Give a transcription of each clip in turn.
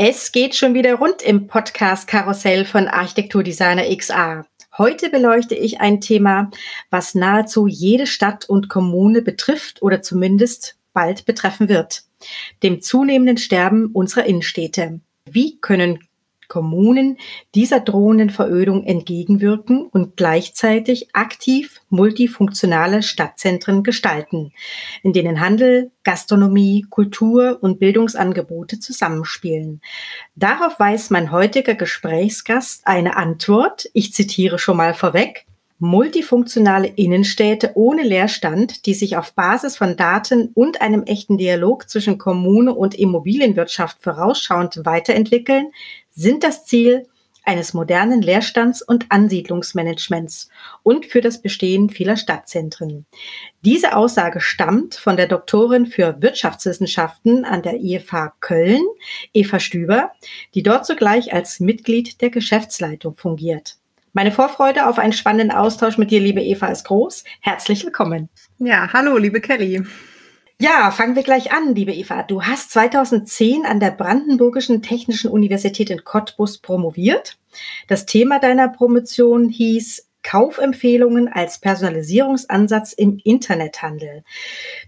Es geht schon wieder rund im Podcast Karussell von Architekturdesigner XA. Heute beleuchte ich ein Thema, was nahezu jede Stadt und Kommune betrifft oder zumindest bald betreffen wird. Dem zunehmenden Sterben unserer Innenstädte. Wie können Kommunen dieser drohenden Verödung entgegenwirken und gleichzeitig aktiv multifunktionale Stadtzentren gestalten, in denen Handel, Gastronomie, Kultur und Bildungsangebote zusammenspielen. Darauf weiß mein heutiger Gesprächsgast eine Antwort. Ich zitiere schon mal vorweg. Multifunktionale Innenstädte ohne Leerstand, die sich auf Basis von Daten und einem echten Dialog zwischen Kommune und Immobilienwirtschaft vorausschauend weiterentwickeln, sind das Ziel eines modernen Leerstands- und Ansiedlungsmanagements und für das Bestehen vieler Stadtzentren. Diese Aussage stammt von der Doktorin für Wirtschaftswissenschaften an der IFH Köln, Eva Stüber, die dort zugleich als Mitglied der Geschäftsleitung fungiert. Meine Vorfreude auf einen spannenden Austausch mit dir, liebe Eva, ist groß. Herzlich willkommen. Ja, hallo, liebe Kelly. Ja, fangen wir gleich an, liebe Eva. Du hast 2010 an der Brandenburgischen Technischen Universität in Cottbus promoviert. Das Thema deiner Promotion hieß Kaufempfehlungen als Personalisierungsansatz im Internethandel.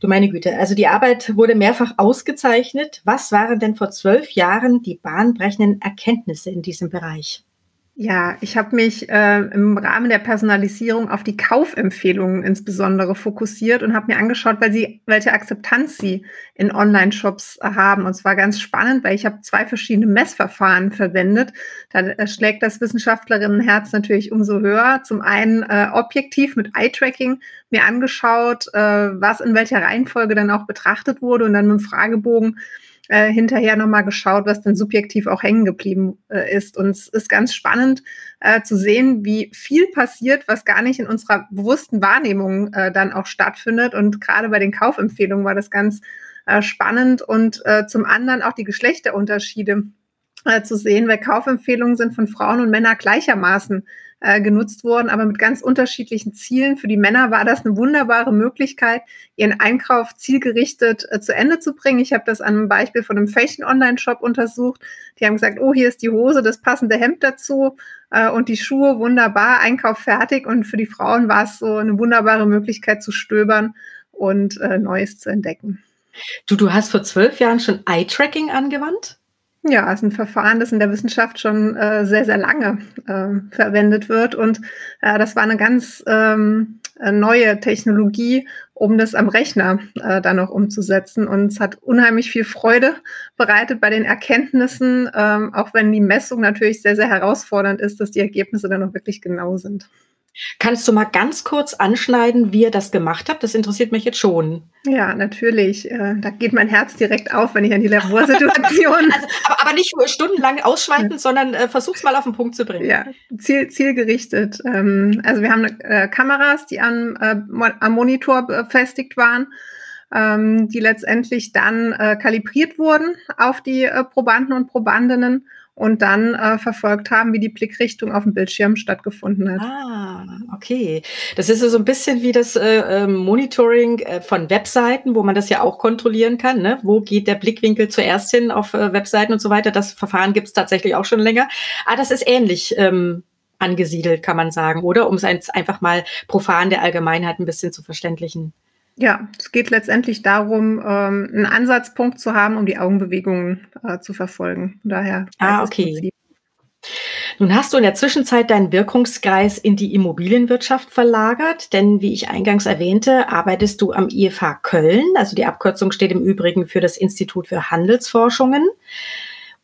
Du meine Güte, also die Arbeit wurde mehrfach ausgezeichnet. Was waren denn vor zwölf Jahren die bahnbrechenden Erkenntnisse in diesem Bereich? Ja, ich habe mich äh, im Rahmen der Personalisierung auf die Kaufempfehlungen insbesondere fokussiert und habe mir angeschaut, weil sie, welche Akzeptanz sie in Online-Shops haben. Und zwar ganz spannend, weil ich habe zwei verschiedene Messverfahren verwendet. Da äh, schlägt das Wissenschaftlerinnenherz natürlich umso höher. Zum einen äh, objektiv mit Eye-Tracking mir angeschaut, äh, was in welcher Reihenfolge dann auch betrachtet wurde und dann mit dem Fragebogen äh, hinterher nochmal geschaut, was dann subjektiv auch hängen geblieben äh, ist. Und es ist ganz spannend äh, zu sehen, wie viel passiert, was gar nicht in unserer bewussten Wahrnehmung äh, dann auch stattfindet. Und gerade bei den Kaufempfehlungen war das ganz äh, spannend und äh, zum anderen auch die Geschlechterunterschiede äh, zu sehen, weil Kaufempfehlungen sind von Frauen und Männern gleichermaßen äh, genutzt worden, aber mit ganz unterschiedlichen Zielen. Für die Männer war das eine wunderbare Möglichkeit, ihren Einkauf zielgerichtet äh, zu Ende zu bringen. Ich habe das an einem Beispiel von einem Fashion-Online-Shop untersucht. Die haben gesagt, oh, hier ist die Hose, das passende Hemd dazu äh, und die Schuhe, wunderbar, Einkauf fertig. Und für die Frauen war es so eine wunderbare Möglichkeit zu stöbern und äh, Neues zu entdecken. Du, du hast vor zwölf Jahren schon Eye-Tracking angewandt? Ja, ist ein Verfahren, das in der Wissenschaft schon äh, sehr, sehr lange äh, verwendet wird. Und äh, das war eine ganz ähm, äh, neue Technologie, um das am Rechner äh, dann auch umzusetzen. Und es hat unheimlich viel Freude bereitet bei den Erkenntnissen, ähm, auch wenn die Messung natürlich sehr, sehr herausfordernd ist, dass die Ergebnisse dann auch wirklich genau sind. Kannst du mal ganz kurz anschneiden, wie ihr das gemacht habt? Das interessiert mich jetzt schon. Ja, natürlich. Äh, da geht mein Herz direkt auf, wenn ich an die Laborsituation. also, aber, aber, nicht stundenlang ausschweifend, ja. sondern äh, versuch's mal auf den Punkt zu bringen. Ja, ziel, zielgerichtet. Ähm, also wir haben äh, Kameras, die an, äh, am Monitor befestigt waren, ähm, die letztendlich dann äh, kalibriert wurden auf die äh, Probanden und Probandinnen und dann äh, verfolgt haben, wie die Blickrichtung auf dem Bildschirm stattgefunden hat. Ah, okay. Das ist so ein bisschen wie das äh, ähm, Monitoring äh, von Webseiten, wo man das ja auch kontrollieren kann. Ne? Wo geht der Blickwinkel zuerst hin auf äh, Webseiten und so weiter? Das Verfahren gibt es tatsächlich auch schon länger. Ah, das ist ähnlich. Ähm, angesiedelt, kann man sagen, oder? Um es einfach mal profan der Allgemeinheit ein bisschen zu verständlichen. Ja, es geht letztendlich darum, ähm, einen Ansatzpunkt zu haben, um die Augenbewegungen äh, zu verfolgen. Daher. Ah, okay. Nun hast du in der Zwischenzeit deinen Wirkungskreis in die Immobilienwirtschaft verlagert, denn wie ich eingangs erwähnte, arbeitest du am IFH Köln, also die Abkürzung steht im Übrigen für das Institut für Handelsforschungen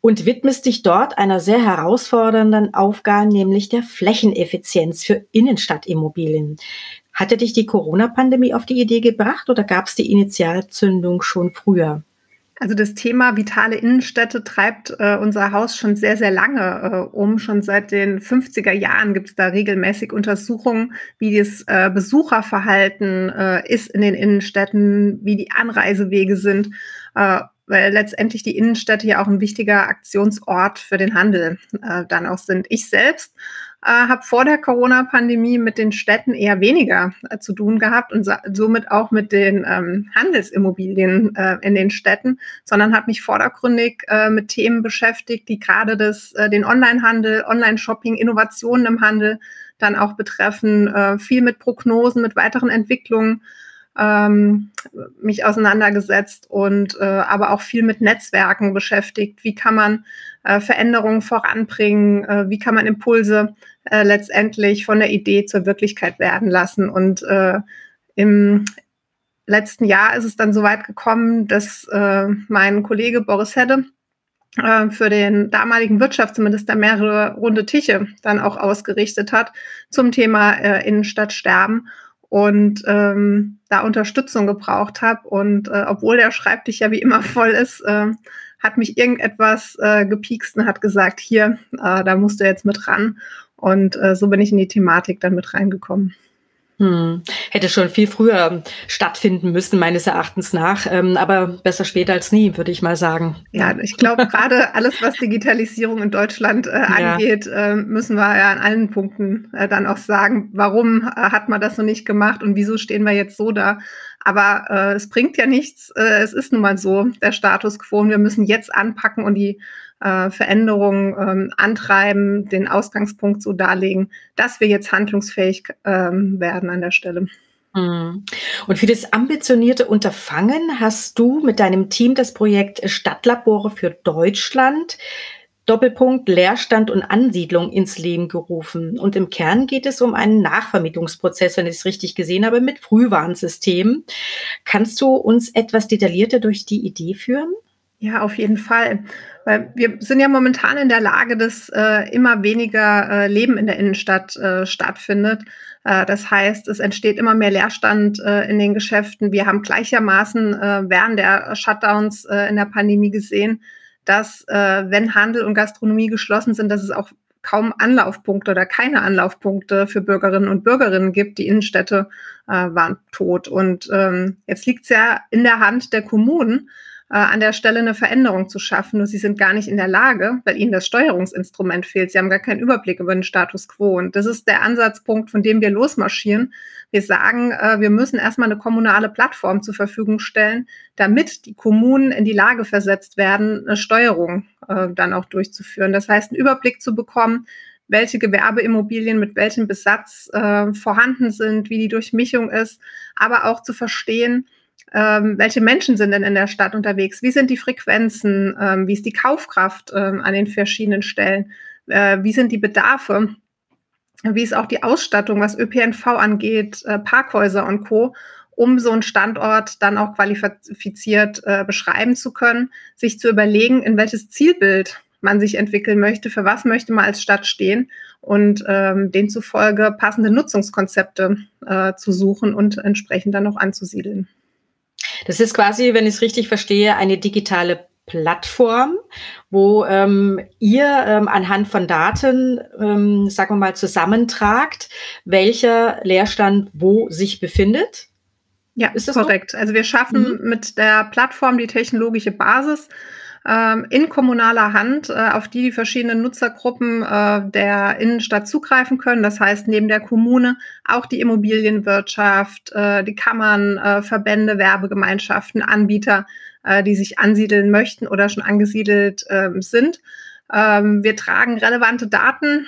und widmest dich dort einer sehr herausfordernden Aufgabe, nämlich der Flächeneffizienz für Innenstadtimmobilien. Hatte dich die Corona-Pandemie auf die Idee gebracht oder gab es die Initialzündung schon früher? Also das Thema vitale Innenstädte treibt äh, unser Haus schon sehr, sehr lange äh, um. Schon seit den 50er Jahren gibt es da regelmäßig Untersuchungen, wie das äh, Besucherverhalten äh, ist in den Innenstädten, wie die Anreisewege sind, äh, weil letztendlich die Innenstädte ja auch ein wichtiger Aktionsort für den Handel äh, dann auch sind. Ich selbst äh, habe vor der Corona-Pandemie mit den Städten eher weniger äh, zu tun gehabt und somit auch mit den ähm, Handelsimmobilien äh, in den Städten, sondern habe mich vordergründig äh, mit Themen beschäftigt, die gerade das, äh, den Onlinehandel, Online-Shopping, Innovationen im Handel dann auch betreffen, äh, viel mit Prognosen, mit weiteren Entwicklungen ähm, mich auseinandergesetzt und äh, aber auch viel mit Netzwerken beschäftigt. Wie kann man äh, Veränderungen voranbringen? Äh, wie kann man Impulse äh, letztendlich von der Idee zur Wirklichkeit werden lassen? Und äh, im letzten Jahr ist es dann so weit gekommen, dass äh, mein Kollege Boris Hedde äh, für den damaligen Wirtschaftsminister mehrere runde Tische dann auch ausgerichtet hat zum Thema Innenstadtsterben und ähm, da Unterstützung gebraucht habe. Und obwohl der Schreibtisch ja wie immer voll ist, hat mich irgendetwas äh, gepiekst und hat gesagt, hier, äh, da musst du jetzt mit ran. Und äh, so bin ich in die Thematik dann mit reingekommen. Hm. Hätte schon viel früher stattfinden müssen, meines Erachtens nach. Ähm, aber besser spät als nie, würde ich mal sagen. Ja, ich glaube, gerade alles, was Digitalisierung in Deutschland äh, angeht, ja. äh, müssen wir ja an allen Punkten äh, dann auch sagen, warum äh, hat man das noch nicht gemacht und wieso stehen wir jetzt so da. Aber äh, es bringt ja nichts. Äh, es ist nun mal so, der Status quo. Und wir müssen jetzt anpacken und die äh, Veränderungen ähm, antreiben, den Ausgangspunkt so darlegen, dass wir jetzt handlungsfähig ähm, werden an der Stelle. Hm. Und für das ambitionierte Unterfangen hast du mit deinem Team das Projekt Stadtlabore für Deutschland Doppelpunkt Leerstand und Ansiedlung ins Leben gerufen. Und im Kern geht es um einen Nachvermietungsprozess, wenn ich es richtig gesehen habe, mit Frühwarnsystemen. Kannst du uns etwas detaillierter durch die Idee führen? Ja, auf jeden Fall. Weil wir sind ja momentan in der Lage, dass äh, immer weniger äh, Leben in der Innenstadt äh, stattfindet. Äh, das heißt, es entsteht immer mehr Leerstand äh, in den Geschäften. Wir haben gleichermaßen äh, während der Shutdowns in der Pandemie gesehen, dass äh, wenn Handel und Gastronomie geschlossen sind, dass es auch kaum Anlaufpunkte oder keine Anlaufpunkte für Bürgerinnen und Bürgerinnen gibt. Die Innenstädte äh, waren tot. Und ähm, jetzt liegt es ja in der Hand der Kommunen, an der Stelle eine Veränderung zu schaffen. Nur sie sind gar nicht in der Lage, weil ihnen das Steuerungsinstrument fehlt. Sie haben gar keinen Überblick über den Status quo. Und das ist der Ansatzpunkt, von dem wir losmarschieren. Wir sagen, äh, wir müssen erstmal eine kommunale Plattform zur Verfügung stellen, damit die Kommunen in die Lage versetzt werden, eine Steuerung äh, dann auch durchzuführen. Das heißt, einen Überblick zu bekommen, welche Gewerbeimmobilien mit welchem Besatz äh, vorhanden sind, wie die Durchmischung ist, aber auch zu verstehen, ähm, welche Menschen sind denn in der Stadt unterwegs? Wie sind die Frequenzen? Ähm, wie ist die Kaufkraft ähm, an den verschiedenen Stellen? Äh, wie sind die Bedarfe? Wie ist auch die Ausstattung, was ÖPNV angeht, äh, Parkhäuser und Co., um so einen Standort dann auch qualifiziert äh, beschreiben zu können, sich zu überlegen, in welches Zielbild man sich entwickeln möchte, für was möchte man als Stadt stehen und ähm, demzufolge passende Nutzungskonzepte äh, zu suchen und entsprechend dann auch anzusiedeln. Das ist quasi, wenn ich es richtig verstehe, eine digitale Plattform, wo ähm, ihr ähm, anhand von Daten, ähm, sagen wir mal, zusammentragt, welcher Leerstand wo sich befindet. Ja, ist das korrekt. So? Also wir schaffen mhm. mit der Plattform die technologische Basis, in kommunaler Hand, äh, auf die die verschiedenen Nutzergruppen äh, der Innenstadt zugreifen können. Das heißt, neben der Kommune auch die Immobilienwirtschaft, äh, die Kammern, Verbände, Werbegemeinschaften, Anbieter, die sich ansiedeln möchten oder schon angesiedelt ähm, sind. Ähm, wir tragen relevante Daten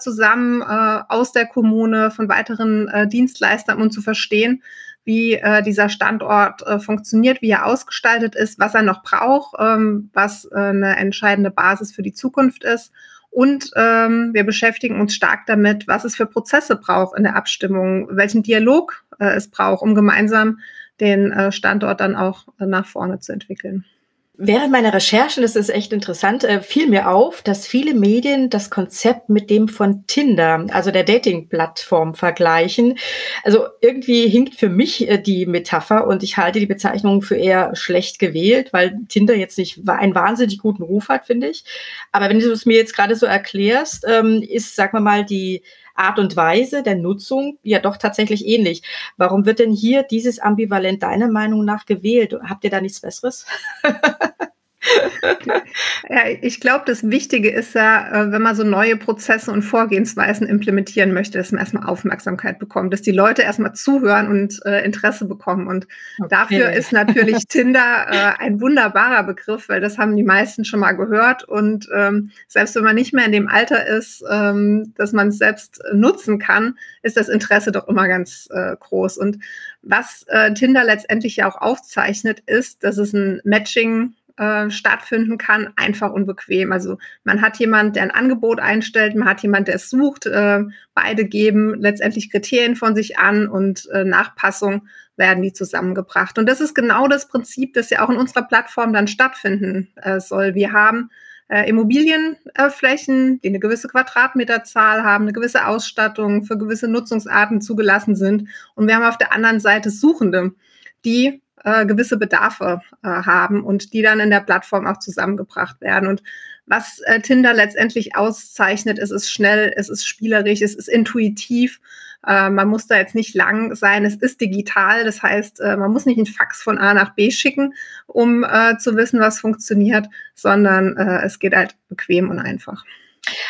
zusammen aus der Kommune von weiteren Dienstleistern, um zu verstehen, wie äh, dieser Standort äh, funktioniert, wie er ausgestaltet ist, was er noch braucht, ähm, was äh, eine entscheidende Basis für die Zukunft ist. Und ähm, wir beschäftigen uns stark damit, was es für Prozesse braucht in der Abstimmung, welchen Dialog äh, es braucht, um gemeinsam den äh, Standort dann auch äh, nach vorne zu entwickeln. Während meiner Recherchen, das ist echt interessant, äh, fiel mir auf, dass viele Medien das Konzept mit dem von Tinder, also der Dating-Plattform, vergleichen. Also irgendwie hinkt für mich äh, die Metapher und ich halte die Bezeichnung für eher schlecht gewählt, weil Tinder jetzt nicht einen wahnsinnig guten Ruf hat, finde ich. Aber wenn du es mir jetzt gerade so erklärst, ähm, ist, sag mal mal, die Art und Weise der Nutzung ja doch tatsächlich ähnlich. Warum wird denn hier dieses Ambivalent deiner Meinung nach gewählt? Habt ihr da nichts Besseres? ja, ich glaube, das Wichtige ist ja, äh, wenn man so neue Prozesse und Vorgehensweisen implementieren möchte, dass man erstmal Aufmerksamkeit bekommt, dass die Leute erstmal zuhören und äh, Interesse bekommen. Und okay. dafür ist natürlich Tinder äh, ein wunderbarer Begriff, weil das haben die meisten schon mal gehört. Und ähm, selbst wenn man nicht mehr in dem Alter ist, ähm, dass man es selbst nutzen kann, ist das Interesse doch immer ganz äh, groß. Und was äh, Tinder letztendlich ja auch aufzeichnet, ist, dass es ein Matching äh, stattfinden kann, einfach und bequem. Also man hat jemand, der ein Angebot einstellt, man hat jemand, der es sucht. Äh, beide geben letztendlich Kriterien von sich an und äh, Nachpassung werden die zusammengebracht. Und das ist genau das Prinzip, das ja auch in unserer Plattform dann stattfinden äh, soll. Wir haben äh, Immobilienflächen, die eine gewisse Quadratmeterzahl haben, eine gewisse Ausstattung für gewisse Nutzungsarten zugelassen sind. Und wir haben auf der anderen Seite Suchende, die äh, gewisse Bedarfe äh, haben und die dann in der Plattform auch zusammengebracht werden. Und was äh, Tinder letztendlich auszeichnet, es ist schnell, es ist spielerisch, es ist intuitiv. Äh, man muss da jetzt nicht lang sein, es ist digital. Das heißt, äh, man muss nicht einen Fax von A nach B schicken, um äh, zu wissen, was funktioniert, sondern äh, es geht halt bequem und einfach.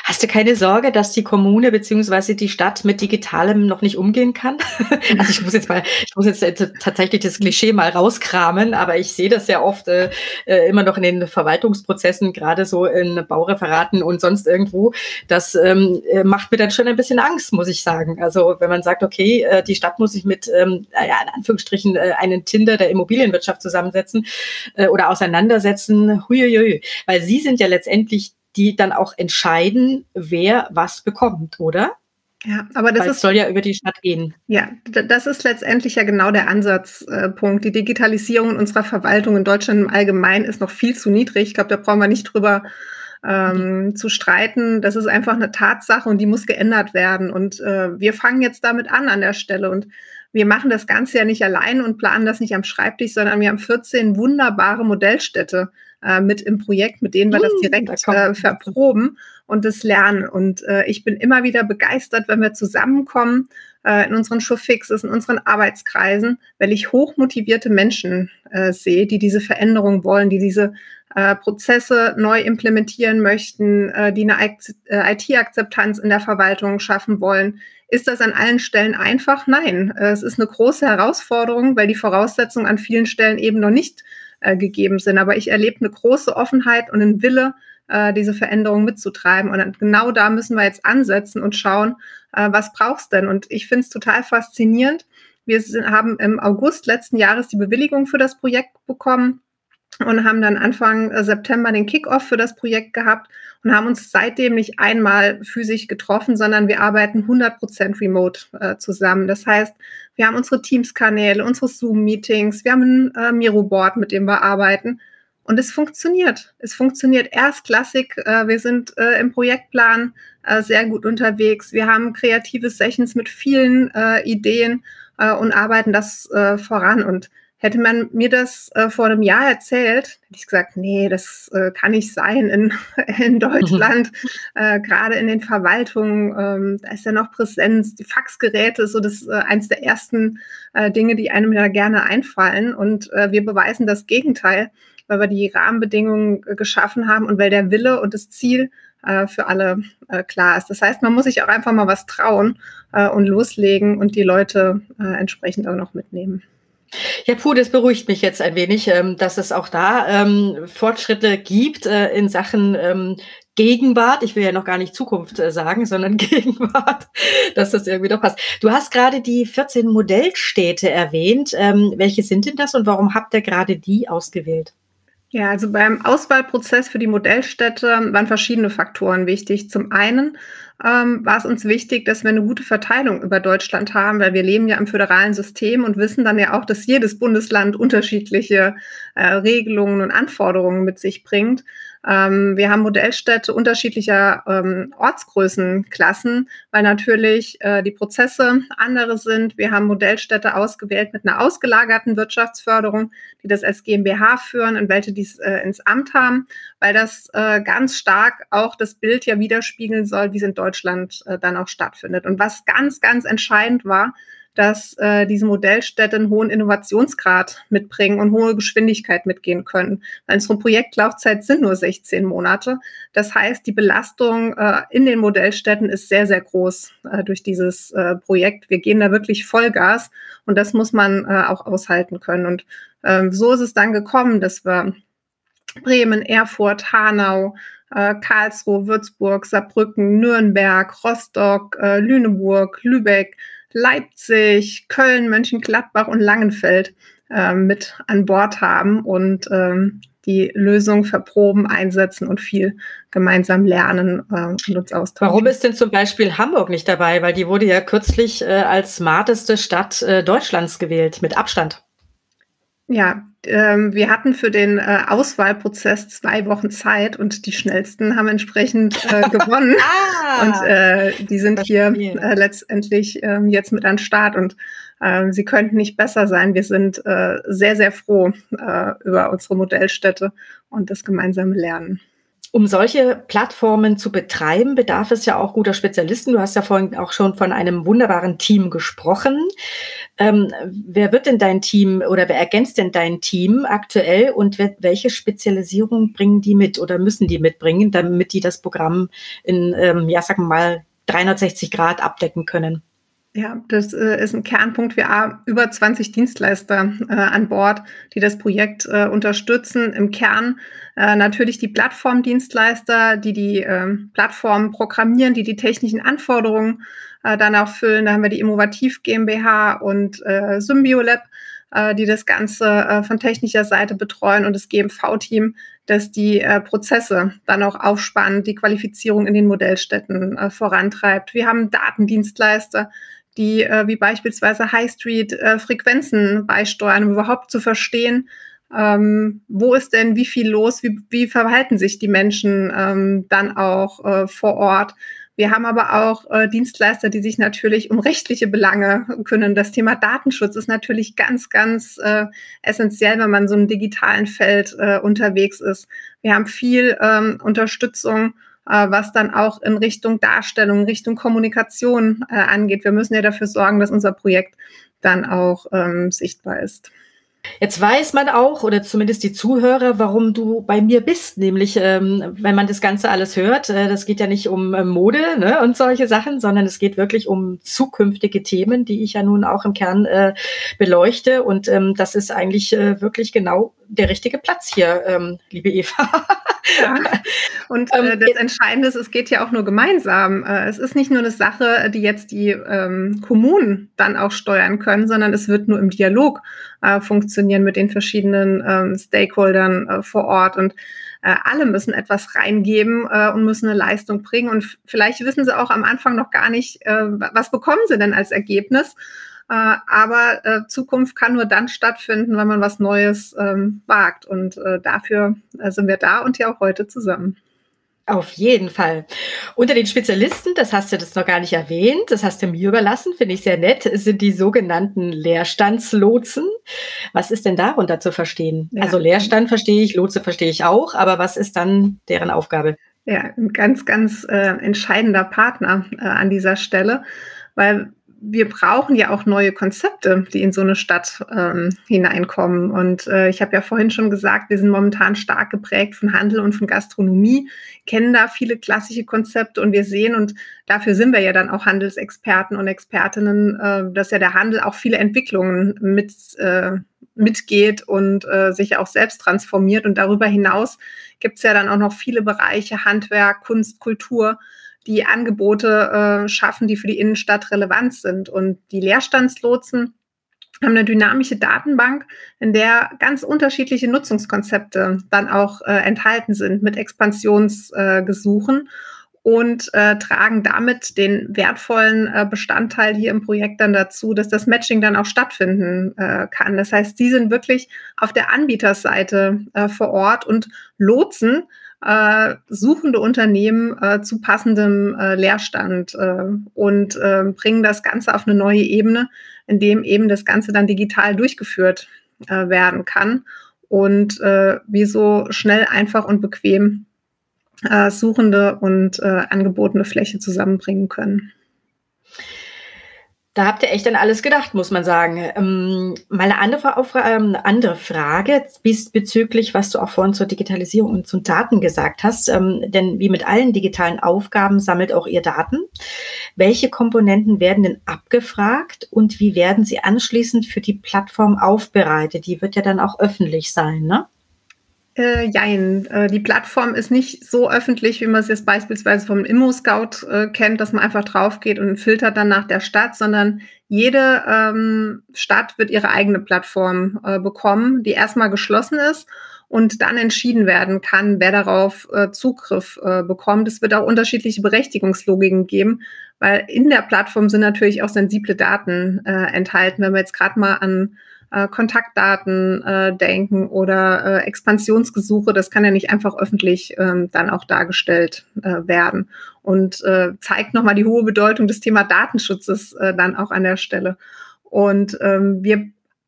Hast du keine Sorge, dass die Kommune beziehungsweise die Stadt mit Digitalem noch nicht umgehen kann? also ich muss jetzt mal, ich muss jetzt tatsächlich das Klischee mal rauskramen, aber ich sehe das ja oft äh, äh, immer noch in den Verwaltungsprozessen, gerade so in Baureferaten und sonst irgendwo. Das ähm, äh, macht mir dann schon ein bisschen Angst, muss ich sagen. Also wenn man sagt, okay, äh, die Stadt muss sich mit, ähm, ja, in Anführungsstrichen, äh, einen Tinder der Immobilienwirtschaft zusammensetzen äh, oder auseinandersetzen, huiuiui. Weil sie sind ja letztendlich die dann auch entscheiden, wer was bekommt, oder? Ja, aber das ist, soll ja über die Stadt gehen. Ja, das ist letztendlich ja genau der Ansatzpunkt. Die Digitalisierung unserer Verwaltung in Deutschland im Allgemeinen ist noch viel zu niedrig. Ich glaube, da brauchen wir nicht drüber ähm, mhm. zu streiten. Das ist einfach eine Tatsache und die muss geändert werden. Und äh, wir fangen jetzt damit an an der Stelle. Und wir machen das Ganze ja nicht allein und planen das nicht am Schreibtisch, sondern wir haben 14 wunderbare Modellstädte äh, mit im Projekt, mit denen wir das hm, direkt da äh, verproben und das lernen. Und äh, ich bin immer wieder begeistert, wenn wir zusammenkommen äh, in unseren Showfixes, in unseren Arbeitskreisen, weil ich hochmotivierte Menschen äh, sehe, die diese Veränderung wollen, die diese Prozesse neu implementieren möchten, die eine IT-Akzeptanz in der Verwaltung schaffen wollen. Ist das an allen Stellen einfach? Nein, es ist eine große Herausforderung, weil die Voraussetzungen an vielen Stellen eben noch nicht äh, gegeben sind. Aber ich erlebe eine große Offenheit und einen Wille, äh, diese Veränderung mitzutreiben. Und genau da müssen wir jetzt ansetzen und schauen, äh, was brauchst denn? Und ich finde es total faszinierend. Wir sind, haben im August letzten Jahres die Bewilligung für das Projekt bekommen und haben dann Anfang äh, September den Kickoff für das Projekt gehabt und haben uns seitdem nicht einmal physisch getroffen, sondern wir arbeiten 100% remote äh, zusammen. Das heißt, wir haben unsere Teams-Kanäle, unsere Zoom-Meetings, wir haben ein äh, Miro-Board, mit dem wir arbeiten. Und es funktioniert. Es funktioniert erstklassig. Äh, wir sind äh, im Projektplan sehr gut unterwegs. Wir haben kreative Sessions mit vielen Ideen und arbeiten das voran. Und Hätte man mir das äh, vor einem Jahr erzählt, hätte ich gesagt, nee, das äh, kann nicht sein in, in Deutschland, äh, gerade in den Verwaltungen, ähm, da ist ja noch Präsenz, die Faxgeräte ist so das äh, eins der ersten äh, Dinge, die einem da gerne einfallen. Und äh, wir beweisen das Gegenteil, weil wir die Rahmenbedingungen äh, geschaffen haben und weil der Wille und das Ziel für alle klar ist. Das heißt, man muss sich auch einfach mal was trauen und loslegen und die Leute entsprechend auch noch mitnehmen. Ja, puh, das beruhigt mich jetzt ein wenig, ähm, dass es auch da ähm, Fortschritte gibt äh, in Sachen ähm, Gegenwart. Ich will ja noch gar nicht Zukunft äh, sagen, sondern Gegenwart, dass das irgendwie doch passt. Du hast gerade die 14 Modellstädte erwähnt. Welche sind denn das und warum habt ihr gerade die ausgewählt? Ja, also beim Auswahlprozess für die Modellstädte waren verschiedene Faktoren wichtig. Zum einen ähm, war es uns wichtig, dass wir eine gute Verteilung über Deutschland haben, weil wir leben ja im föderalen System und wissen dann ja auch, dass jedes Bundesland unterschiedliche äh, Regelungen und Anforderungen mit sich bringt. Ähm, wir haben Modellstädte unterschiedlicher ähm, Ortsgrößenklassen, weil natürlich äh, die Prozesse andere sind. Wir haben Modellstädte ausgewählt mit einer ausgelagerten Wirtschaftsförderung, die das als GmbH führen und welche dies äh, ins Amt haben, weil das äh, ganz stark auch das Bild ja widerspiegeln soll, wie es in Deutschland äh, dann auch stattfindet. Und was ganz, ganz entscheidend war, dass äh, diese Modellstädte einen hohen Innovationsgrad mitbringen und hohe Geschwindigkeit mitgehen können. Weil unsere Projektlaufzeit sind nur 16 Monate. Das heißt, die Belastung äh, in den Modellstädten ist sehr, sehr groß äh, durch dieses äh, Projekt. Wir gehen da wirklich Vollgas und das muss man äh, auch aushalten können. Und ähm, so ist es dann gekommen, dass wir Bremen, Erfurt, Hanau, äh, Karlsruhe, Würzburg, Saarbrücken, Nürnberg, Rostock, äh, Lüneburg, Lübeck, Leipzig, Köln, Mönchengladbach und Langenfeld äh, mit an Bord haben und ähm, die Lösung verproben, einsetzen und viel gemeinsam lernen äh, und uns austauschen. Warum ist denn zum Beispiel Hamburg nicht dabei? Weil die wurde ja kürzlich äh, als smarteste Stadt äh, Deutschlands gewählt, mit Abstand. Ja, wir hatten für den äh, Auswahlprozess zwei Wochen Zeit und die schnellsten haben entsprechend äh, gewonnen. ah, und äh, die sind hier äh, letztendlich ähm, jetzt mit an Start und äh, sie könnten nicht besser sein. Wir sind äh, sehr, sehr froh äh, über unsere Modellstätte und das gemeinsame Lernen. Um solche Plattformen zu betreiben, bedarf es ja auch guter Spezialisten. Du hast ja vorhin auch schon von einem wunderbaren Team gesprochen. Ähm, wer wird denn dein Team oder wer ergänzt denn dein Team aktuell und welche Spezialisierung bringen die mit oder müssen die mitbringen, damit die das Programm in, ähm, ja, sagen wir mal, 360 Grad abdecken können? Ja, das äh, ist ein Kernpunkt. Wir haben über 20 Dienstleister äh, an Bord, die das Projekt äh, unterstützen. Im Kern äh, natürlich die Plattformdienstleister, die die ähm, Plattformen programmieren, die die technischen Anforderungen äh, dann auch füllen. Da haben wir die Innovativ GmbH und Symbiolab, die das Ganze von technischer Seite betreuen und das GMV-Team, das die Prozesse dann auch aufspannt, die Qualifizierung in den Modellstätten vorantreibt. Wir haben Datendienstleister, die äh, wie beispielsweise High Street äh, Frequenzen beisteuern, um überhaupt zu verstehen, ähm, wo ist denn wie viel los, wie, wie verhalten sich die Menschen ähm, dann auch äh, vor Ort. Wir haben aber auch äh, Dienstleister, die sich natürlich um rechtliche Belange kümmern. Das Thema Datenschutz ist natürlich ganz, ganz äh, essentiell, wenn man so im digitalen Feld äh, unterwegs ist. Wir haben viel ähm, Unterstützung was dann auch in Richtung Darstellung, Richtung Kommunikation äh, angeht. Wir müssen ja dafür sorgen, dass unser Projekt dann auch ähm, sichtbar ist. Jetzt weiß man auch, oder zumindest die Zuhörer, warum du bei mir bist. Nämlich, ähm, wenn man das Ganze alles hört, äh, das geht ja nicht um äh, Mode ne, und solche Sachen, sondern es geht wirklich um zukünftige Themen, die ich ja nun auch im Kern äh, beleuchte. Und ähm, das ist eigentlich äh, wirklich genau der richtige Platz hier, ähm, liebe Eva. Ja. Und äh, ähm, das Entscheidende ist, es geht ja auch nur gemeinsam. Äh, es ist nicht nur eine Sache, die jetzt die ähm, Kommunen dann auch steuern können, sondern es wird nur im Dialog äh, funktionieren mit den verschiedenen ähm, Stakeholdern äh, vor Ort. Und äh, alle müssen etwas reingeben äh, und müssen eine Leistung bringen. Und vielleicht wissen sie auch am Anfang noch gar nicht, was bekommen sie denn als Ergebnis. Äh, aber äh, Zukunft kann nur dann stattfinden, wenn man was Neues ähm, wagt. Und äh, dafür sind wir da und ja auch heute zusammen. Auf jeden Fall. Unter den Spezialisten, das hast du das noch gar nicht erwähnt, das hast du mir überlassen, finde ich sehr nett, sind die sogenannten Leerstandslotsen. Was ist denn darunter zu verstehen? Ja. Also Leerstand verstehe ich, Lotse verstehe ich auch, aber was ist dann deren Aufgabe? Ja, ein ganz, ganz äh, entscheidender Partner äh, an dieser Stelle, weil wir brauchen ja auch neue Konzepte, die in so eine Stadt ähm, hineinkommen. Und äh, ich habe ja vorhin schon gesagt, wir sind momentan stark geprägt von Handel und von Gastronomie, kennen da viele klassische Konzepte und wir sehen, und dafür sind wir ja dann auch Handelsexperten und Expertinnen, äh, dass ja der Handel auch viele Entwicklungen mit, äh, mitgeht und äh, sich auch selbst transformiert. Und darüber hinaus gibt es ja dann auch noch viele Bereiche, Handwerk, Kunst, Kultur, die Angebote äh, schaffen, die für die Innenstadt relevant sind. Und die Leerstandslotsen haben eine dynamische Datenbank, in der ganz unterschiedliche Nutzungskonzepte dann auch äh, enthalten sind mit Expansionsgesuchen. Äh, und äh, tragen damit den wertvollen äh, Bestandteil hier im Projekt dann dazu, dass das Matching dann auch stattfinden äh, kann. Das heißt, sie sind wirklich auf der Anbieterseite äh, vor Ort und lotsen äh, suchende Unternehmen äh, zu passendem äh, Leerstand äh, und äh, bringen das Ganze auf eine neue Ebene, in dem eben das Ganze dann digital durchgeführt äh, werden kann und wir so schnell, einfach und bequem suchende und angebotene Fläche zusammenbringen können. Da habt ihr echt an alles gedacht, muss man sagen. Ähm, mal eine andere, ähm, andere Frage bezüglich, was du auch vorhin zur Digitalisierung und zu Daten gesagt hast. Ähm, denn wie mit allen digitalen Aufgaben sammelt auch ihr Daten. Welche Komponenten werden denn abgefragt und wie werden sie anschließend für die Plattform aufbereitet? Die wird ja dann auch öffentlich sein, ne? Äh, jein. Äh, die Plattform ist nicht so öffentlich, wie man es jetzt beispielsweise vom Immo-Scout äh, kennt, dass man einfach drauf geht und filtert dann nach der Stadt, sondern jede ähm, Stadt wird ihre eigene Plattform äh, bekommen, die erstmal geschlossen ist und dann entschieden werden kann, wer darauf äh, Zugriff äh, bekommt. Es wird auch unterschiedliche Berechtigungslogiken geben, weil in der Plattform sind natürlich auch sensible Daten äh, enthalten. Wenn wir jetzt gerade mal an äh, Kontaktdaten äh, denken oder äh, Expansionsgesuche. Das kann ja nicht einfach öffentlich ähm, dann auch dargestellt äh, werden und äh, zeigt nochmal die hohe Bedeutung des Thema Datenschutzes äh, dann auch an der Stelle. Und ähm, wir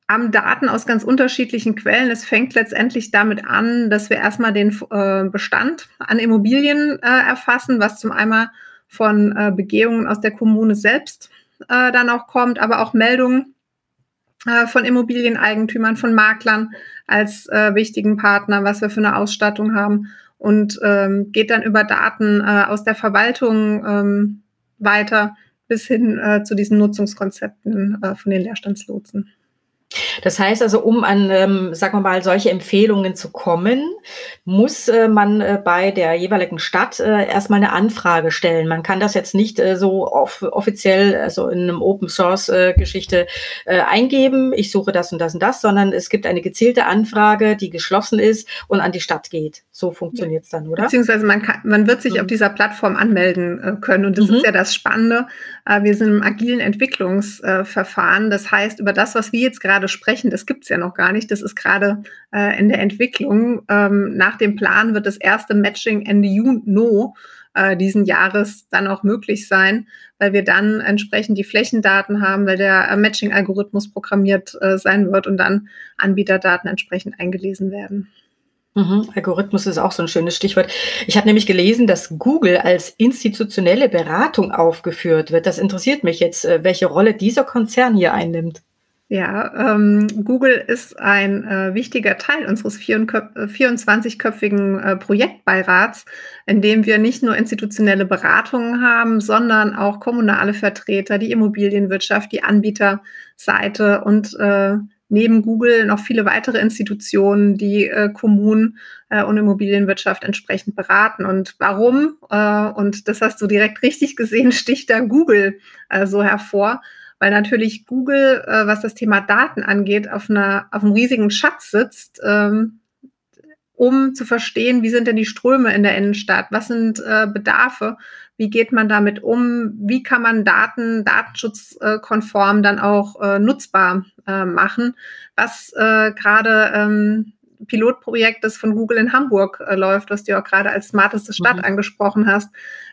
haben Daten aus ganz unterschiedlichen Quellen. Es fängt letztendlich damit an, dass wir erstmal den äh, Bestand an Immobilien äh, erfassen, was zum einen von äh, Begehungen aus der Kommune selbst äh, dann auch kommt, aber auch Meldungen von Immobilieneigentümern, von Maklern als äh, wichtigen Partner, was wir für eine Ausstattung haben und ähm, geht dann über Daten äh, aus der Verwaltung ähm, weiter bis hin äh, zu diesen Nutzungskonzepten äh, von den Leerstandslotsen. Das heißt also, um an, ähm, sagen wir mal, solche Empfehlungen zu kommen, muss äh, man äh, bei der jeweiligen Stadt äh, erstmal eine Anfrage stellen. Man kann das jetzt nicht äh, so off offiziell, also in einem Open Source äh, Geschichte äh, eingeben, ich suche das und das und das, sondern es gibt eine gezielte Anfrage, die geschlossen ist und an die Stadt geht. So funktioniert es dann, oder? Beziehungsweise man, kann, man wird sich mhm. auf dieser Plattform anmelden äh, können. Und das mhm. ist ja das Spannende. Äh, wir sind im agilen Entwicklungsverfahren. das heißt, über das, was wir jetzt gerade gerade sprechen, das gibt es ja noch gar nicht. Das ist gerade äh, in der Entwicklung. Ähm, nach dem Plan wird das erste Matching Ende Juni äh, diesen Jahres dann auch möglich sein, weil wir dann entsprechend die Flächendaten haben, weil der äh, Matching-Algorithmus programmiert äh, sein wird und dann Anbieterdaten entsprechend eingelesen werden. Mhm, Algorithmus ist auch so ein schönes Stichwort. Ich habe nämlich gelesen, dass Google als institutionelle Beratung aufgeführt wird. Das interessiert mich jetzt, äh, welche Rolle dieser Konzern hier einnimmt. Ja, ähm, Google ist ein äh, wichtiger Teil unseres 24-köpfigen äh, Projektbeirats, in dem wir nicht nur institutionelle Beratungen haben, sondern auch kommunale Vertreter, die Immobilienwirtschaft, die Anbieterseite und äh, neben Google noch viele weitere Institutionen, die äh, Kommunen äh, und Immobilienwirtschaft entsprechend beraten. Und warum? Äh, und das hast du direkt richtig gesehen, sticht da Google äh, so hervor weil natürlich Google, äh, was das Thema Daten angeht, auf, einer, auf einem riesigen Schatz sitzt, ähm, um zu verstehen, wie sind denn die Ströme in der Innenstadt, was sind äh, Bedarfe, wie geht man damit um, wie kann man Daten datenschutzkonform dann auch äh, nutzbar äh, machen, was äh, gerade ähm, Pilotprojekt, das von Google in Hamburg äh, läuft, was du auch gerade als smarteste Stadt mhm. angesprochen hast.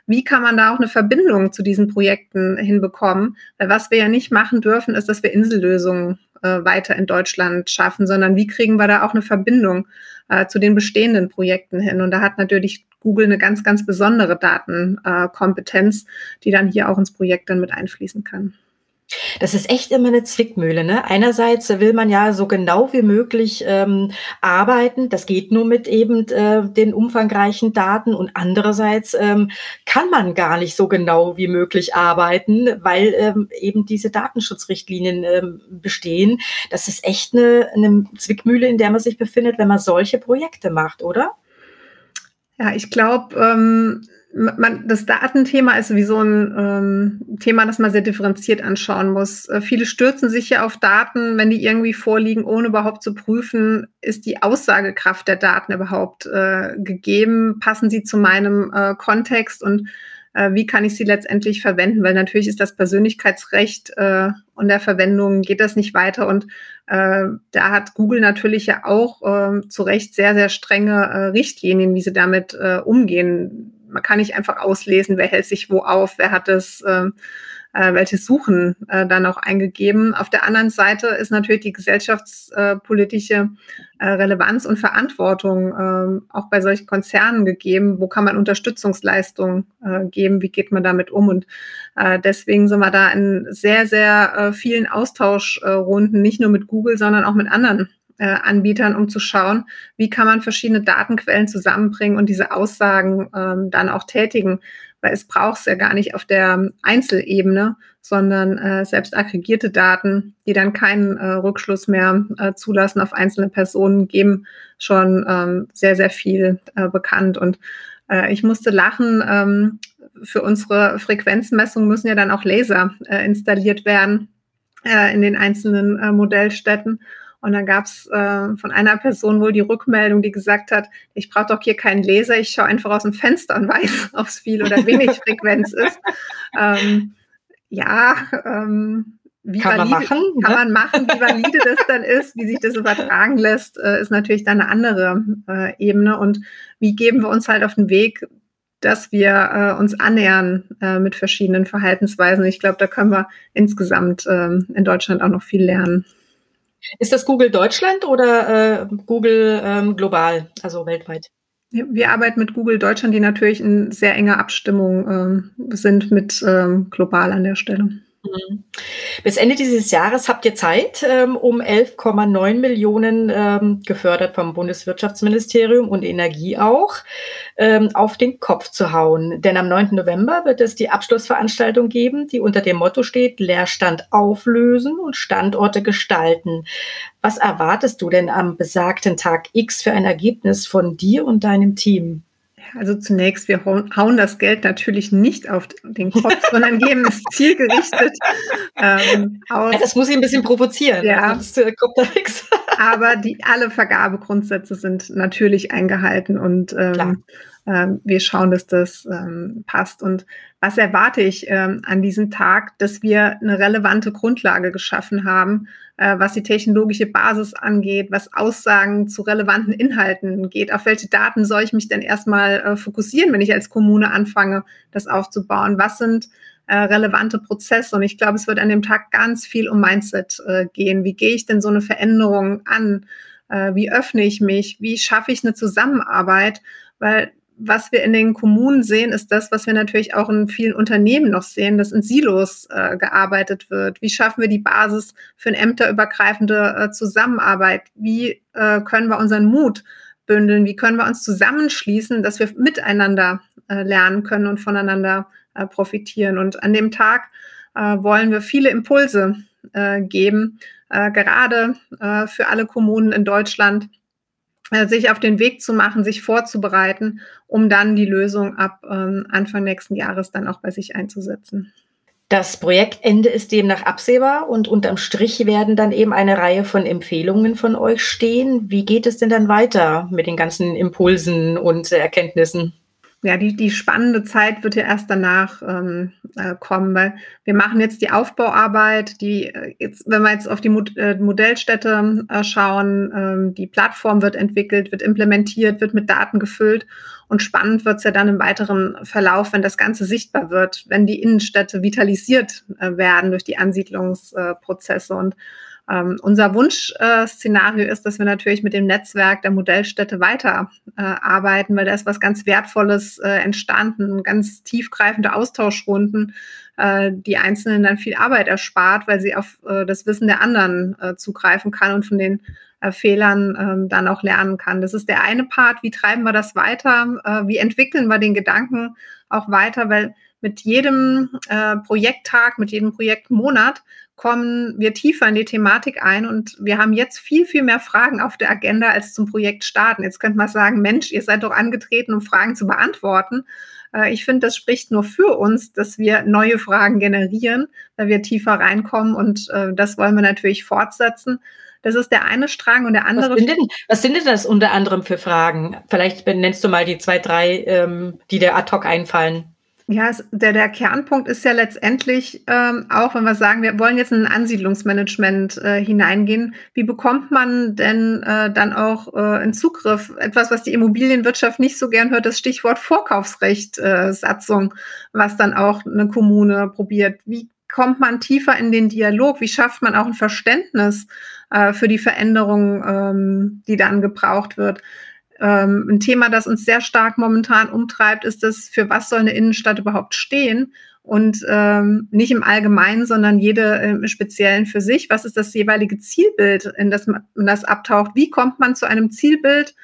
Wie kann man da auch eine Verbindung zu diesen Projekten hinbekommen? Weil was wir ja nicht machen dürfen, ist, dass wir Insellösungen äh, weiter in Deutschland schaffen, sondern wie kriegen wir da auch eine Verbindung äh, zu den bestehenden Projekten hin? Und da hat natürlich Google eine ganz, ganz besondere Datenkompetenz, äh, die dann hier auch ins Projekt dann mit einfließen kann. Das ist echt immer eine Zwickmühle. Ne? Einerseits will man ja so genau wie möglich ähm, arbeiten. Das geht nur mit eben äh, den umfangreichen Daten. Und andererseits ähm, kann man gar nicht so genau wie möglich arbeiten, weil ähm, eben diese Datenschutzrichtlinien ähm, bestehen. Das ist echt eine, eine Zwickmühle, in der man sich befindet, wenn man solche Projekte macht, oder? Ja, ich glaube, ähm, man, das Datenthema ist sowieso ein ähm, Thema, das man sehr differenziert anschauen muss. Äh, viele stürzen sich ja auf Daten, wenn die irgendwie vorliegen, ohne überhaupt zu prüfen, ist die Aussagekraft der Daten überhaupt äh, gegeben, passen sie zu meinem äh, Kontext und äh, wie kann ich sie letztendlich verwenden? Weil natürlich ist das Persönlichkeitsrecht äh, und der Verwendung geht das nicht weiter und äh, da hat Google natürlich ja auch äh, zu Recht sehr, sehr strenge äh, Richtlinien, wie sie damit äh, umgehen man kann nicht einfach auslesen, wer hält sich wo auf, wer hat es äh, äh, welche Suchen äh, dann auch eingegeben. Auf der anderen Seite ist natürlich die gesellschaftspolitische äh, Relevanz und Verantwortung äh, auch bei solchen Konzernen gegeben. Wo kann man Unterstützungsleistungen äh, geben? Wie geht man damit um? Und äh, deswegen sind wir da in sehr, sehr äh, vielen Austauschrunden, nicht nur mit Google, sondern auch mit anderen äh, Anbietern, um zu schauen, wie kann man verschiedene Datenquellen zusammenbringen und diese Aussagen ähm, dann auch tätigen. Weil es braucht es ja gar nicht auf der Einzelebene, sondern äh, selbst aggregierte Daten, die dann keinen äh, Rückschluss mehr äh, zulassen auf einzelne Personen, geben schon ähm, sehr, sehr viel äh, bekannt. Und äh, ich musste lachen, ähm, für unsere Frequenzmessung müssen ja dann auch Laser installiert werden in den einzelnen Modellstätten. Und dann gab es äh, von einer Person wohl die Rückmeldung, die gesagt hat, ich brauche doch hier keinen Laser, ich schaue einfach aus dem Fenster und weiß, ob es viel oder wenig Frequenz ist. Ähm, ja, ähm, wie kann valide, man machen, kann ne? man machen, wie valide das dann ist, wie sich das übertragen lässt, äh, ist natürlich dann eine andere äh, Ebene. Und wie geben wir uns halt auf den Weg, dass wir äh, uns annähern äh, mit verschiedenen Verhaltensweisen. Ich glaube, da können wir insgesamt ähm, in Deutschland auch noch viel lernen. Ist das Google Deutschland oder äh, Google ähm, global, also weltweit? Wir arbeiten mit Google Deutschland, die natürlich in sehr enger Abstimmung ähm, sind mit ähm, global an der Stelle. Mhm. Bis Ende dieses Jahres habt ihr Zeit, ähm, um 11,9 Millionen ähm, gefördert vom Bundeswirtschaftsministerium und Energie auch, ähm, auf den Kopf zu hauen. Denn am 9. November wird es die Abschlussveranstaltung geben, die unter dem Motto steht, Leerstand auflösen und Standorte gestalten. Was erwartest du denn am besagten Tag X für ein Ergebnis von dir und deinem Team? Also zunächst, wir hauen das Geld natürlich nicht auf den Kopf, sondern geben es zielgerichtet ähm, aus. Ja, das muss ich ein bisschen provozieren. Ja. Sonst äh, kommt da nichts. Aber die, alle Vergabegrundsätze sind natürlich eingehalten und ähm, ähm, wir schauen, dass das ähm, passt. Und was erwarte ich ähm, an diesem Tag, dass wir eine relevante Grundlage geschaffen haben, äh, was die technologische Basis angeht, was Aussagen zu relevanten Inhalten geht. Auf welche Daten soll ich mich denn erstmal äh, fokussieren, wenn ich als Kommune anfange, das aufzubauen? Was sind äh, relevante Prozesse? Und ich glaube, es wird an dem Tag ganz viel um Mindset äh, gehen. Wie gehe ich denn so eine Veränderung an? Äh, wie öffne ich mich? Wie schaffe ich eine Zusammenarbeit? Weil was wir in den Kommunen sehen, ist das, was wir natürlich auch in vielen Unternehmen noch sehen, dass in Silos äh, gearbeitet wird. Wie schaffen wir die Basis für eine ämterübergreifende äh, Zusammenarbeit? Wie äh, können wir unseren Mut bündeln? Wie können wir uns zusammenschließen, dass wir miteinander äh, lernen können und voneinander äh, profitieren? Und an dem Tag äh, wollen wir viele Impulse geben, gerade für alle Kommunen in Deutschland sich auf den Weg zu machen, sich vorzubereiten, um dann die Lösung ab ähm, Anfang nächsten Jahres dann auch bei sich einzusetzen. Das Projektende ist demnach absehbar und unterm Strich werden dann eben eine Reihe von Empfehlungen von euch stehen. Wie geht es denn dann weiter mit den ganzen Impulsen und Erkenntnissen? Ja, die, die spannende Zeit wird ja erst danach ähm, äh, kommen, weil wir machen jetzt die Aufbauarbeit, die äh, jetzt, wenn wir jetzt auf die äh, Modellstätte äh, schauen, ähm, die Plattform wird entwickelt, wird implementiert, wird mit Daten gefüllt und spannend wird es ja dann im weiteren Verlauf, wenn das Ganze sichtbar wird, wenn die Innenstädte vitalisiert äh, werden durch die Ansiedlungsprozesse und ähm, unser Wunschszenario äh, ist, dass wir natürlich mit dem Netzwerk der Modellstädte weiter äh, arbeiten, weil da ist was ganz Wertvolles äh, entstanden, ganz tiefgreifende Austauschrunden, äh, die Einzelnen dann viel Arbeit erspart, weil sie auf äh, das Wissen der anderen äh, zugreifen kann und von den Fehlern ähm, dann auch lernen kann. Das ist der eine Part. Wie treiben wir das weiter? wie entwickeln wir den Gedanken auch weiter? Weil mit jedem Projekttag, mit jedem Projektmonat kommen wir tiefer in die Thematik ein und wir haben jetzt viel, viel mehr Fragen auf der Agenda als zum Projekt starten. Jetzt könnte man sagen, Mensch, ihr seid doch angetreten, um Fragen zu beantworten. Äh, ich finde, das spricht nur für uns, dass wir neue Fragen generieren, weil wir tiefer reinkommen und äh, das wollen wir natürlich fortsetzen. Das ist der eine Strang und der andere. Was sind denn, was sind denn das unter anderem für Fragen? Vielleicht nennst du mal die zwei, drei, ähm, die dir ad hoc einfallen. Ja, es, der, der Kernpunkt ist ja letztendlich ähm, auch, wenn wir sagen, wir wollen jetzt in ein Ansiedlungsmanagement äh, hineingehen, wie bekommt man denn äh, dann auch äh, einen Zugriff? Etwas, was die Immobilienwirtschaft nicht so gern hört, das Stichwort Vorkaufsrecht, äh, was dann auch eine Kommune probiert. Wie kommt man tiefer in den Dialog? Wie schafft man auch ein Verständnis äh, für die Veränderung, ähm, die dann gebraucht wird? Ähm, ein Thema, das uns sehr stark momentan umtreibt, ist das, für was soll eine Innenstadt überhaupt stehen? Und ähm, nicht im Allgemeinen, sondern jede im Speziellen für sich. Was ist das jeweilige Zielbild, in das man das abtaucht? Wie kommt man zu einem Zielbild,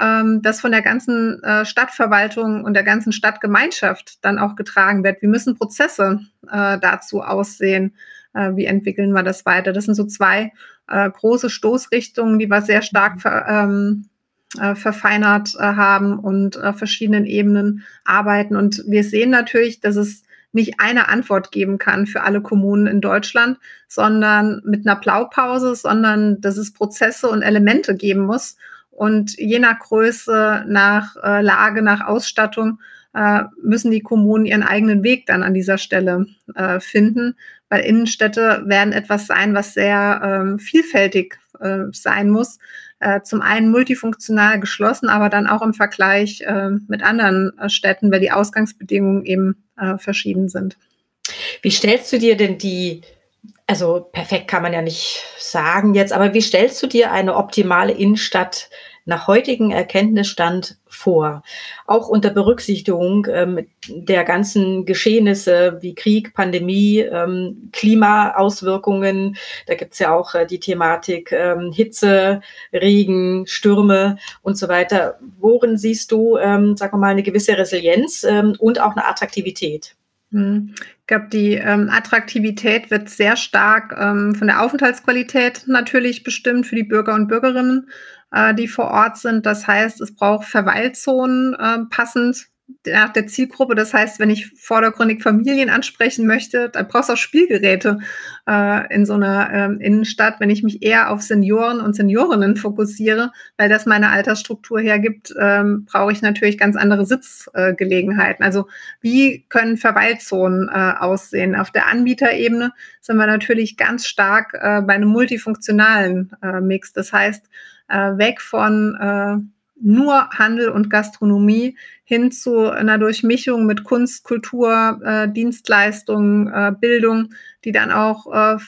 ähm, das von der ganzen äh, Stadtverwaltung und der ganzen Stadtgemeinschaft dann auch getragen wird? Wie müssen Prozesse äh, dazu aussehen? Äh, wie entwickeln wir das weiter? Das sind so zwei äh, große Stoßrichtungen, die wir sehr stark ver, ähm, äh, verfeinert äh, haben und auf verschiedenen Ebenen arbeiten. Und wir sehen natürlich, dass es nicht eine Antwort geben kann für alle Kommunen in Deutschland, sondern mit einer Blaupause, sondern dass es Prozesse und Elemente geben muss. Und je nach Größe, nach äh, Lage, nach Ausstattung äh, müssen die Kommunen ihren eigenen Weg dann an dieser Stelle äh, finden, weil Innenstädte werden etwas sein, was sehr ähm, vielfältig äh, sein muss äh, zum einen multifunktional geschlossen, aber dann auch im Vergleich äh, mit anderen äh, Städten, weil die Ausgangsbedingungen eben äh, verschieden sind. Wie stellst du dir denn die, also perfekt kann man ja nicht sagen jetzt, aber wie stellst du dir eine optimale Innenstadt nach heutigem Erkenntnisstand vor. Auch unter Berücksichtigung ähm, der ganzen Geschehnisse wie Krieg, Pandemie, ähm, Klimaauswirkungen. Da gibt's ja auch äh, die Thematik ähm, Hitze, Regen, Stürme und so weiter. Worin siehst du, ähm, sagen wir mal, eine gewisse Resilienz ähm, und auch eine Attraktivität? Hm. Ich glaube, die ähm, Attraktivität wird sehr stark ähm, von der Aufenthaltsqualität natürlich bestimmt für die Bürger und Bürgerinnen äh, die vor Ort sind. Das heißt, es braucht Verweilzonen äh, passend nach der Zielgruppe. Das heißt, wenn ich vordergründig Familien ansprechen möchte, dann brauchst du auch Spielgeräte äh, in so einer ähm, Innenstadt. Wenn ich mich eher auf Senioren und Seniorinnen fokussiere, weil das meine Altersstruktur hergibt, ähm, brauche ich natürlich ganz andere Sitzgelegenheiten. Äh, also wie können Verweilzonen äh, aussehen? Auf der Anbieterebene sind wir natürlich ganz stark äh, bei einem multifunktionalen äh, Mix. Das heißt, äh, weg von äh, nur Handel und Gastronomie hin zu einer Durchmischung mit Kunst, Kultur, äh, Dienstleistungen, äh, Bildung, die dann auch äh,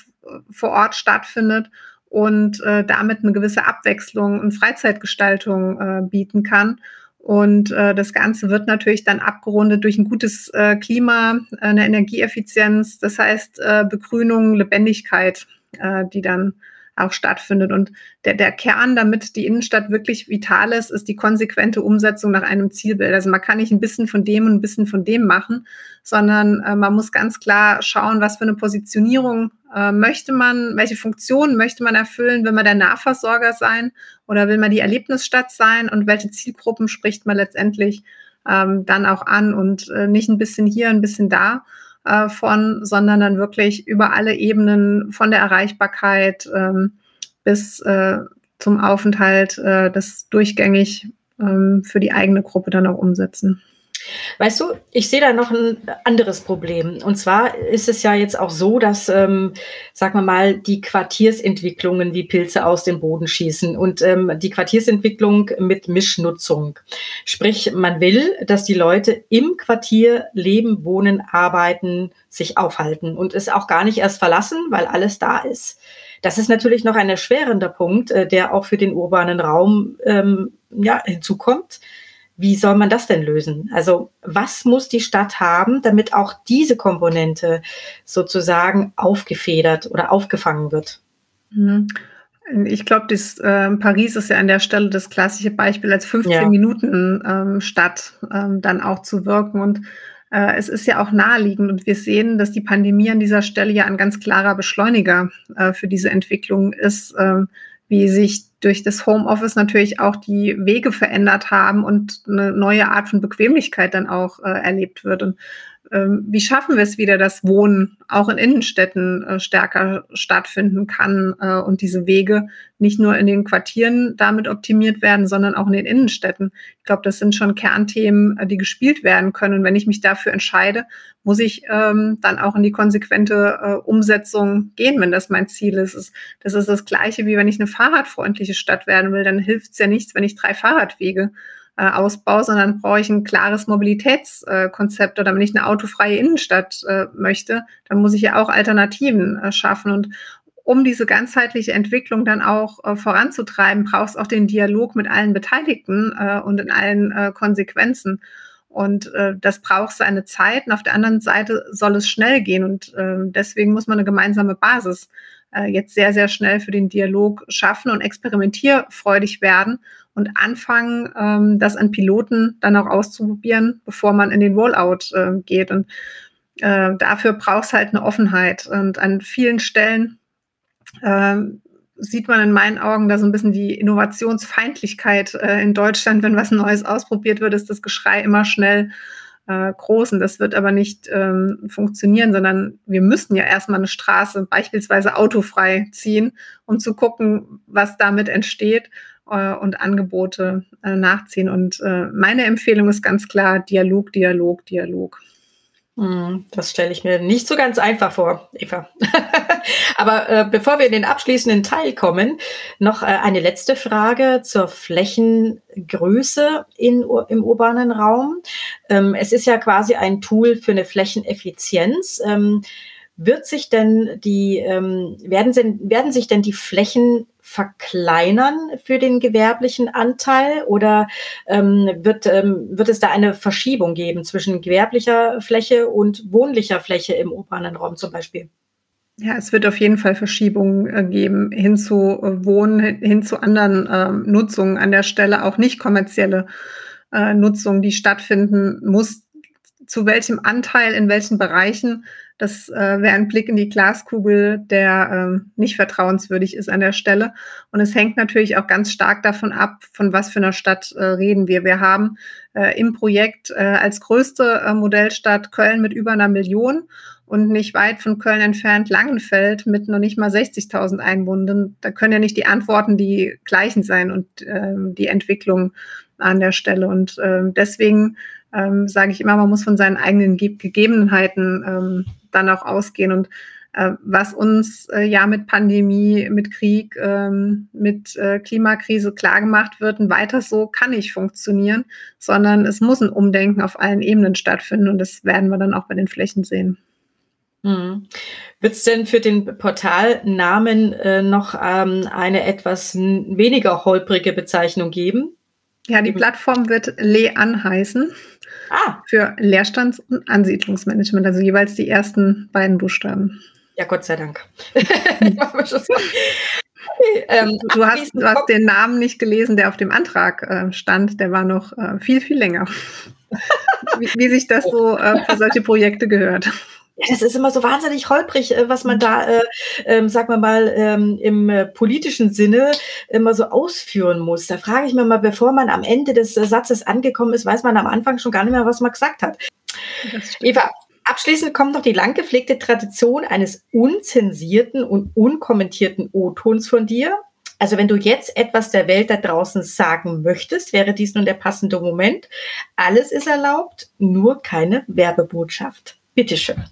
vor Ort stattfindet und äh, damit eine gewisse Abwechslung und Freizeitgestaltung äh, bieten kann. Und äh, das Ganze wird natürlich dann abgerundet durch ein gutes Klima, eine Energieeffizienz, das heißt Begrünung, Lebendigkeit, die dann auch stattfindet. Und der, der Kern, damit die Innenstadt wirklich vital ist, ist die konsequente Umsetzung nach einem Zielbild. Also man kann nicht ein bisschen von dem und ein bisschen von dem machen, sondern äh, man muss ganz klar schauen, was für eine Positionierung äh, möchte man, welche Funktionen möchte man erfüllen, will man der Nahversorger sein oder will man die Erlebnisstadt sein und welche Zielgruppen spricht man letztendlich ähm, dann auch an und äh, nicht ein bisschen hier, ein bisschen da äh, von, sondern dann wirklich über alle Ebenen von der Erreichbarkeit ähm, bis äh, zum Aufenthalt äh, das durchgängig ähm, für die eigene Gruppe dann auch umsetzen. Weißt du, ich sehe da noch ein anderes Problem. Und zwar ist es ja jetzt auch so, dass, ähm, sagen wir mal, die Quartiersentwicklungen wie Pilze aus dem Boden schießen und ähm, die Quartiersentwicklung mit Mischnutzung. Sprich, man will, dass die Leute im Quartier leben, wohnen, arbeiten, sich aufhalten und es auch gar nicht erst verlassen, weil alles da ist. Das ist natürlich noch ein erschwerender Punkt, äh, der auch für den urbanen Raum ähm, ja, hinzukommt wie soll man das denn lösen? Also was muss die Stadt haben, damit auch diese Komponente sozusagen aufgefedert oder aufgefangen wird? Mhm. Ich glaube, äh, Paris ist ja an der Stelle das klassische Beispiel als 15 ja. Minuten ähm, Stadt ähm, dann auch zu wirken. Und äh, es ist ja auch naheliegend und wir sehen, dass die Pandemie an dieser Stelle ja ein ganz klarer Beschleuniger äh, für diese Entwicklung ist. Ähm, wie sich durch das Homeoffice natürlich auch die Wege verändert haben und eine neue Art von Bequemlichkeit dann auch äh, erlebt wird. Und wie schaffen wir es wieder, dass Wohnen auch in Innenstädten äh, stärker stattfinden kann äh, und diese Wege nicht nur in den Quartieren damit optimiert werden, sondern auch in den Innenstädten. Ich glaube, das sind schon Kernthemen, äh, die gespielt werden können. Und wenn ich mich dafür entscheide, muss ich ähm, dann auch in die konsequente Umsetzung gehen, wenn das mein Ziel ist. Das ist das Gleiche, wie wenn ich eine fahrradfreundliche Stadt werden will. Dann hilft es ja nichts, wenn ich drei Fahrradwege ausbaue, sondern brauche ich ein klares Mobilitätskonzept oder wenn ich eine autofreie Innenstadt äh, möchte, dann muss ich ja auch Alternativen äh, schaffen. Und um diese ganzheitliche Entwicklung dann auch äh, voranzutreiben, brauchst auch den Dialog mit allen Beteiligten äh, und in allen äh, Konsequenzen. Und äh, das braucht seine Zeit. Und auf der anderen Seite soll es schnell gehen. Und äh, deswegen muss man eine gemeinsame Basis äh, jetzt sehr, sehr schnell für den Dialog schaffen und experimentierfreudig werden und anfangen, ähm, das an Piloten dann auch auszuprobieren, bevor man in den Rollout äh, geht. Und äh, dafür braucht es halt eine Offenheit. Und an vielen Stellen äh, sieht man in meinen Augen da so ein bisschen die Innovationsfeindlichkeit äh, in Deutschland. Wenn was Neues ausprobiert wird, ist das Geschrei immer schnell äh, groß. Und das wird aber nicht ähm, funktionieren, sondern wir müssen ja erstmal eine Straße beispielsweise autofrei ziehen, um zu gucken, was damit entsteht äh, und Angebote äh, nachziehen. Und äh, meine Empfehlung ist ganz klar Dialog, Dialog, Dialog. Hm, das stelle ich mir nicht so ganz einfach vor, Eva. Aber äh, bevor wir in den abschließenden Teil kommen, noch äh, eine letzte Frage zur Flächengröße in, im urbanen Raum. Ähm, es ist ja quasi ein Tool für eine Flächeneffizienz. Ähm, wird sich denn die, ähm, werden, werden sich denn die Flächen verkleinern für den gewerblichen Anteil oder ähm, wird, ähm, wird es da eine Verschiebung geben zwischen gewerblicher Fläche und wohnlicher Fläche im urbanen Raum zum Beispiel? Ja, es wird auf jeden Fall Verschiebungen äh, geben hin zu äh, Wohnen, hin zu anderen äh, Nutzungen an der Stelle, auch nicht kommerzielle äh, Nutzungen, die stattfinden muss. Zu welchem Anteil, in welchen Bereichen das äh, wäre ein Blick in die Glaskugel, der ähm, nicht vertrauenswürdig ist an der Stelle. Und es hängt natürlich auch ganz stark davon ab, von was für einer Stadt äh, reden wir. Wir haben äh, im Projekt äh, als größte äh, Modellstadt Köln mit über einer Million und nicht weit von Köln entfernt Langenfeld mit noch nicht mal 60.000 Einwohnern. Da können ja nicht die Antworten die gleichen sein und ähm, die Entwicklung an der Stelle. Und ähm, deswegen ähm, sage ich immer, man muss von seinen eigenen Ge Gegebenheiten ähm, dann auch ausgehen. Und äh, was uns äh, ja mit Pandemie, mit Krieg, ähm, mit äh, Klimakrise klargemacht wird, und weiter so kann nicht funktionieren, sondern es muss ein Umdenken auf allen Ebenen stattfinden. Und das werden wir dann auch bei den Flächen sehen. Hm. Wird es denn für den Portalnamen äh, noch ähm, eine etwas weniger holprige Bezeichnung geben? Ja, die Plattform wird LEAN heißen. Ah. Für Leerstands- und Ansiedlungsmanagement, also jeweils die ersten beiden Buchstaben. Ja, Gott sei Dank. ähm, du, hast, du hast den Namen nicht gelesen, der auf dem Antrag äh, stand. Der war noch äh, viel, viel länger. wie, wie, sich das so äh, für solche Projekte gehört. Ja, das ist immer so wahnsinnig holprig, äh, was man mhm. da, äh, äh, sagen wir mal, ähm, im äh, politischen Sinne immer so ausführen muss. Da frage ich mir mal, bevor man am Ende des äh, Satzes angekommen ist, weiß man am Anfang schon gar nicht mehr, was man gesagt hat. Eva, abschließend kommt noch die lang gepflegte Tradition eines unzensierten und unkommentierten O-Tons von dir. Also wenn du jetzt etwas der Welt da draußen sagen möchtest, wäre dies nun der passende Moment. Alles ist erlaubt, nur keine Werbebotschaft. Bitteschön.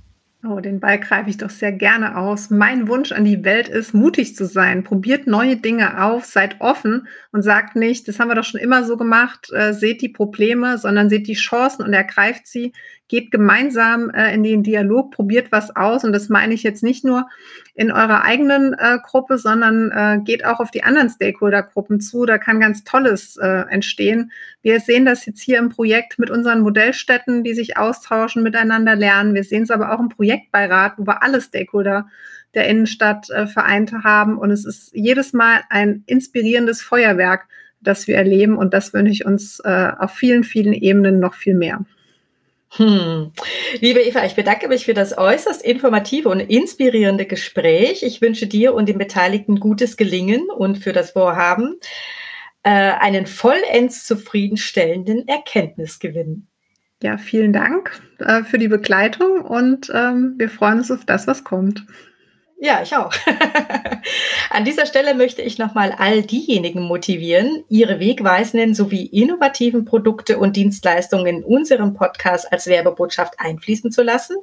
Oh, den Ball greife ich doch sehr gerne aus. Mein Wunsch an die Welt ist, mutig zu sein. Probiert neue Dinge auf, seid offen und sagt nicht, das haben wir doch schon immer so gemacht, äh, seht die Probleme, sondern seht die Chancen und ergreift sie geht gemeinsam äh, in den Dialog, probiert was aus. Und das meine ich jetzt nicht nur in eurer eigenen äh, Gruppe, sondern äh, geht auch auf die anderen Stakeholder-Gruppen zu. Da kann ganz Tolles äh, entstehen. Wir sehen das jetzt hier im Projekt mit unseren Modellstätten, die sich austauschen, miteinander lernen. Wir sehen es aber auch im Projektbeirat, wo wir alle Stakeholder der Innenstadt äh, vereint haben. Und es ist jedes Mal ein inspirierendes Feuerwerk, das wir erleben. Und das wünsche ich uns äh, auf vielen, vielen Ebenen noch viel mehr. Hm. Liebe Eva, ich bedanke mich für das äußerst informative und inspirierende Gespräch. Ich wünsche dir und den Beteiligten gutes Gelingen und für das Vorhaben äh, einen vollends zufriedenstellenden Erkenntnisgewinn. Ja, vielen Dank äh, für die Begleitung und ähm, wir freuen uns auf das, was kommt. Ja, ich auch. An dieser Stelle möchte ich nochmal all diejenigen motivieren, ihre wegweisenden sowie innovativen Produkte und Dienstleistungen in unserem Podcast als Werbebotschaft einfließen zu lassen.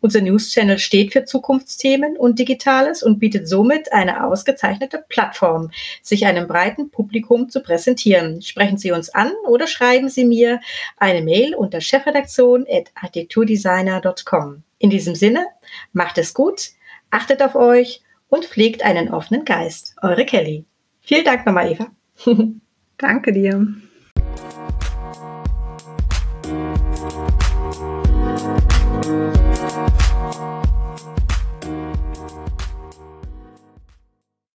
Unser News-Channel steht für Zukunftsthemen und Digitales und bietet somit eine ausgezeichnete Plattform, sich einem breiten Publikum zu präsentieren. Sprechen Sie uns an oder schreiben Sie mir eine Mail unter chefredaktion.architekturdesigner.com. In diesem Sinne, macht es gut, achtet auf euch und pflegt einen offenen Geist. Eure Kelly. Vielen Dank nochmal, Eva. Danke dir.